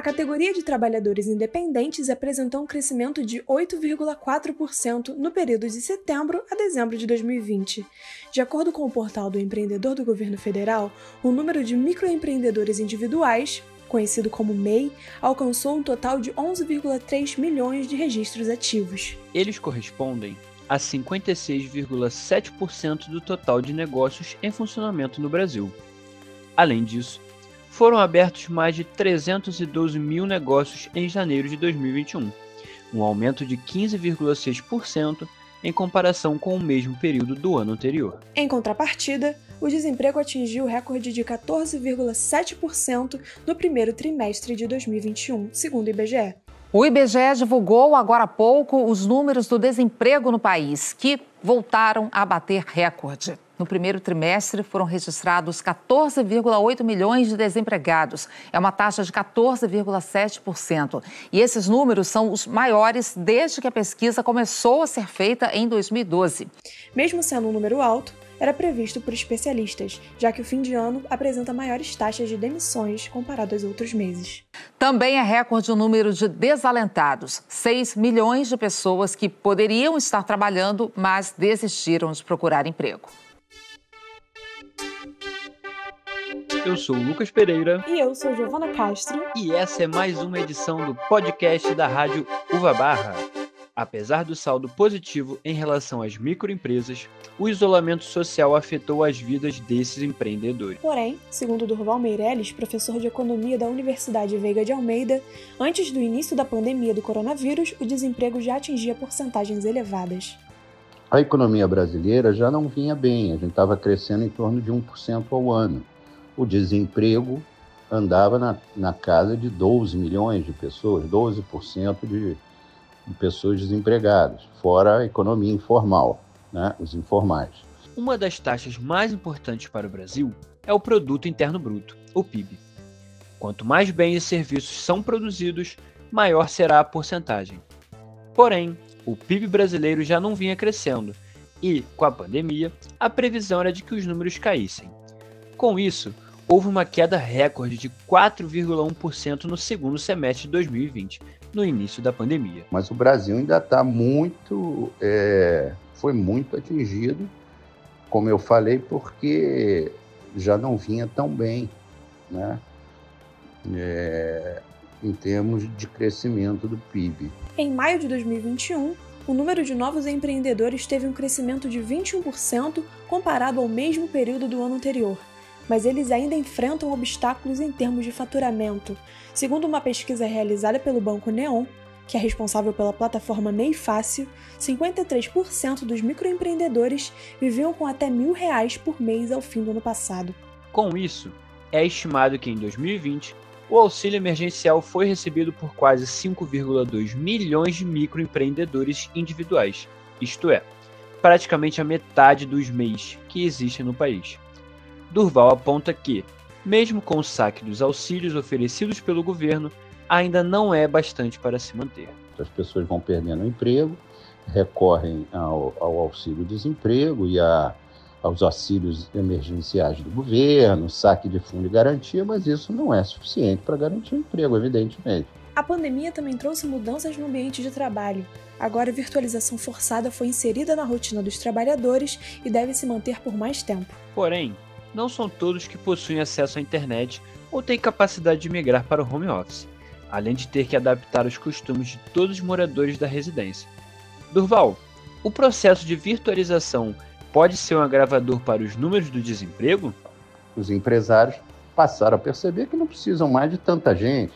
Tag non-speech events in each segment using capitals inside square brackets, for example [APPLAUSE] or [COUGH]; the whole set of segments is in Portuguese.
A categoria de trabalhadores independentes apresentou um crescimento de 8,4% no período de setembro a dezembro de 2020. De acordo com o portal do empreendedor do governo federal, o número de microempreendedores individuais, conhecido como MEI, alcançou um total de 11,3 milhões de registros ativos. Eles correspondem a 56,7% do total de negócios em funcionamento no Brasil. Além disso, foram abertos mais de 312 mil negócios em janeiro de 2021, um aumento de 15,6% em comparação com o mesmo período do ano anterior. Em contrapartida, o desemprego atingiu o recorde de 14,7% no primeiro trimestre de 2021, segundo o IBGE. O IBGE divulgou agora há pouco os números do desemprego no país, que voltaram a bater recorde. No primeiro trimestre, foram registrados 14,8 milhões de desempregados. É uma taxa de 14,7%. E esses números são os maiores desde que a pesquisa começou a ser feita em 2012. Mesmo sendo um número alto, era previsto por especialistas, já que o fim de ano apresenta maiores taxas de demissões comparado aos outros meses. Também é recorde o número de desalentados 6 milhões de pessoas que poderiam estar trabalhando, mas desistiram de procurar emprego. Eu sou o Lucas Pereira. E eu sou Giovana Castro. E essa é mais uma edição do podcast da Rádio Uva Barra. Apesar do saldo positivo em relação às microempresas, o isolamento social afetou as vidas desses empreendedores. Porém, segundo Durval Meirelles, professor de economia da Universidade Veiga de Almeida, antes do início da pandemia do coronavírus, o desemprego já atingia porcentagens elevadas. A economia brasileira já não vinha bem, a gente estava crescendo em torno de 1% ao ano o desemprego andava na, na casa de 12 milhões de pessoas, 12% de, de pessoas desempregadas, fora a economia informal, né, os informais. Uma das taxas mais importantes para o Brasil é o Produto Interno Bruto, o PIB. Quanto mais bens e serviços são produzidos, maior será a porcentagem. Porém, o PIB brasileiro já não vinha crescendo e, com a pandemia, a previsão era de que os números caíssem. Com isso, houve uma queda recorde de 4,1% no segundo semestre de 2020, no início da pandemia. Mas o Brasil ainda está muito, é, foi muito atingido, como eu falei, porque já não vinha tão bem, né? É, em termos de crescimento do PIB. Em maio de 2021, o número de novos empreendedores teve um crescimento de 21% comparado ao mesmo período do ano anterior mas eles ainda enfrentam obstáculos em termos de faturamento. Segundo uma pesquisa realizada pelo Banco Neon, que é responsável pela plataforma MEI Fácil, 53% dos microempreendedores viviam com até mil reais por mês ao fim do ano passado. Com isso, é estimado que em 2020 o auxílio emergencial foi recebido por quase 5,2 milhões de microempreendedores individuais, isto é, praticamente a metade dos MEIs que existem no país. Durval aponta que, mesmo com o saque dos auxílios oferecidos pelo governo, ainda não é bastante para se manter. As pessoas vão perdendo o emprego, recorrem ao, ao auxílio-desemprego e a, aos auxílios emergenciais do governo, saque de fundo de garantia, mas isso não é suficiente para garantir o emprego, evidentemente. A pandemia também trouxe mudanças no ambiente de trabalho. Agora, a virtualização forçada foi inserida na rotina dos trabalhadores e deve se manter por mais tempo. Porém, não são todos que possuem acesso à internet ou têm capacidade de migrar para o home office, além de ter que adaptar os costumes de todos os moradores da residência. Durval, o processo de virtualização pode ser um agravador para os números do desemprego? Os empresários passaram a perceber que não precisam mais de tanta gente.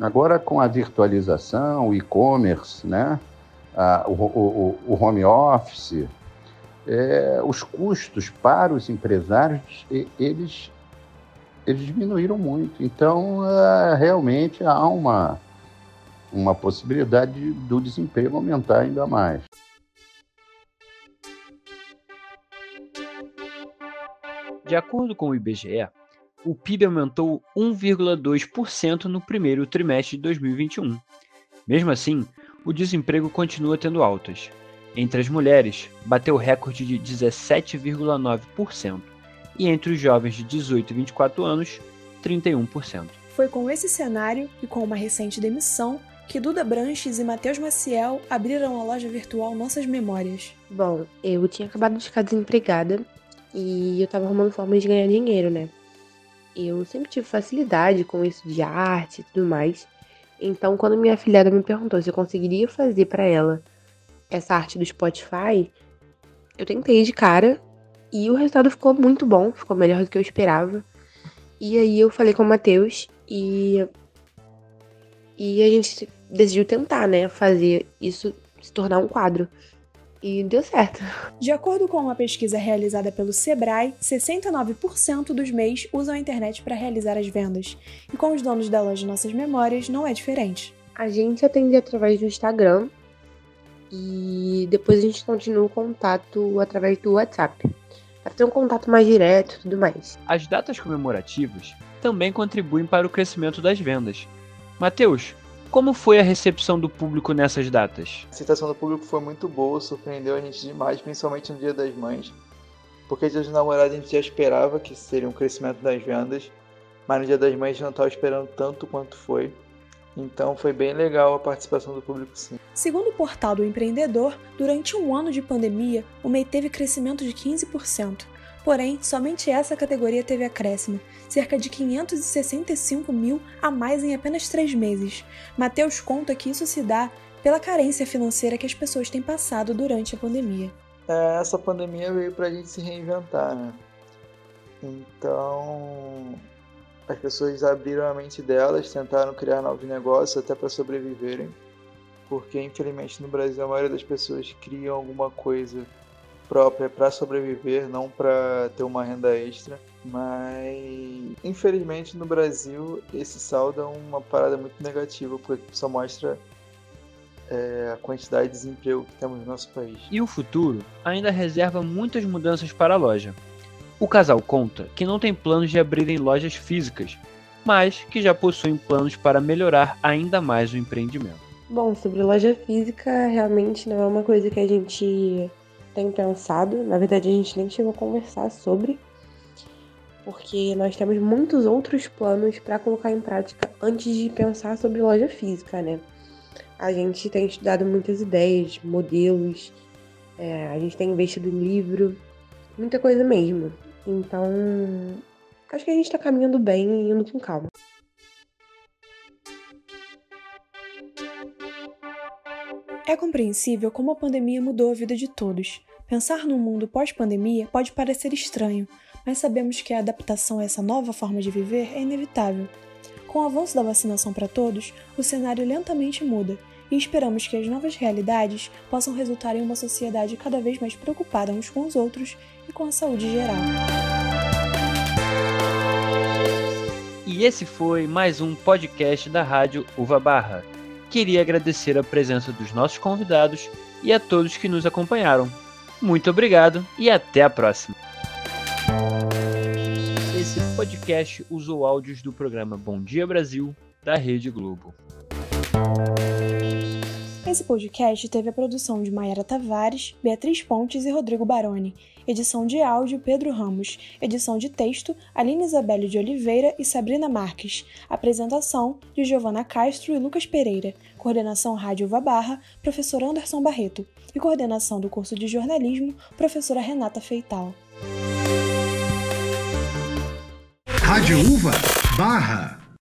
Agora, com a virtualização, o e-commerce, né? o, o, o home office, é, os custos para os empresários, eles, eles diminuíram muito. Então, é, realmente há uma, uma possibilidade do desemprego aumentar ainda mais. De acordo com o IBGE, o PIB aumentou 1,2% no primeiro trimestre de 2021. Mesmo assim, o desemprego continua tendo altas. Entre as mulheres, bateu recorde de 17,9%, e entre os jovens de 18 e 24 anos, 31%. Foi com esse cenário e com uma recente demissão que Duda Branches e Matheus Maciel abriram a loja virtual Nossas Memórias. Bom, eu tinha acabado de ficar desempregada e eu tava arrumando formas de ganhar dinheiro, né? Eu sempre tive facilidade com isso de arte e tudo mais. Então, quando minha filhada me perguntou se eu conseguiria fazer para ela essa arte do Spotify, eu tentei de cara e o resultado ficou muito bom, ficou melhor do que eu esperava. E aí eu falei com o Matheus e e a gente decidiu tentar, né, fazer isso se tornar um quadro. E deu certo. [LAUGHS] De acordo com uma pesquisa realizada pelo Sebrae, 69% dos MEIs usam a internet para realizar as vendas. E com os donos da loja Nossas Memórias não é diferente. A gente atende através do Instagram e depois a gente continua o contato através do WhatsApp. Para ter um contato mais direto e tudo mais. As datas comemorativas também contribuem para o crescimento das vendas. Mateus, como foi a recepção do público nessas datas? A aceitação do público foi muito boa, surpreendeu a gente demais, principalmente no Dia das Mães. Porque Dia dos Namorados a gente já esperava que seria um crescimento das vendas, mas no Dia das Mães a gente não estava esperando tanto quanto foi. Então foi bem legal a participação do público, sim. Segundo o portal do empreendedor, durante um ano de pandemia, o MEI teve crescimento de 15%. Porém, somente essa categoria teve acréscimo, cerca de 565 mil a mais em apenas três meses. Mateus conta que isso se dá pela carência financeira que as pessoas têm passado durante a pandemia. É, essa pandemia veio para a gente se reinventar, né? Então, as pessoas abriram a mente delas, tentaram criar novos negócios até para sobreviverem, porque infelizmente no Brasil a maioria das pessoas criam alguma coisa própria para sobreviver, não para ter uma renda extra. Mas infelizmente no Brasil esse saldo é uma parada muito negativa, porque só mostra é, a quantidade de desemprego que temos no nosso país. E o futuro ainda reserva muitas mudanças para a loja. O casal conta que não tem planos de abrirem lojas físicas, mas que já possuem planos para melhorar ainda mais o empreendimento. Bom, sobre loja física, realmente não é uma coisa que a gente tem pensado. Na verdade, a gente nem chegou a conversar sobre, porque nós temos muitos outros planos para colocar em prática antes de pensar sobre loja física, né? A gente tem estudado muitas ideias, modelos, é, a gente tem investido em livro, muita coisa mesmo. Então, acho que a gente tá caminhando bem e indo com calma. É compreensível como a pandemia mudou a vida de todos. Pensar num mundo pós-pandemia pode parecer estranho, mas sabemos que a adaptação a essa nova forma de viver é inevitável. Com o avanço da vacinação para todos, o cenário lentamente muda e esperamos que as novas realidades possam resultar em uma sociedade cada vez mais preocupada uns com os outros e com a saúde geral. E esse foi mais um podcast da Rádio Uva Barra queria agradecer a presença dos nossos convidados e a todos que nos acompanharam. Muito obrigado e até a próxima. Esse podcast usou áudios do programa Bom Dia Brasil da Rede Globo. Esse podcast teve a produção de Mayara Tavares, Beatriz Pontes e Rodrigo Baroni, edição de áudio Pedro Ramos, edição de texto Aline Isabelle de Oliveira e Sabrina Marques, apresentação de Giovana Castro e Lucas Pereira, coordenação Rádio Barra, professor Anderson Barreto, e coordenação do curso de jornalismo, professora Renata Feital. Rádio Uva Barra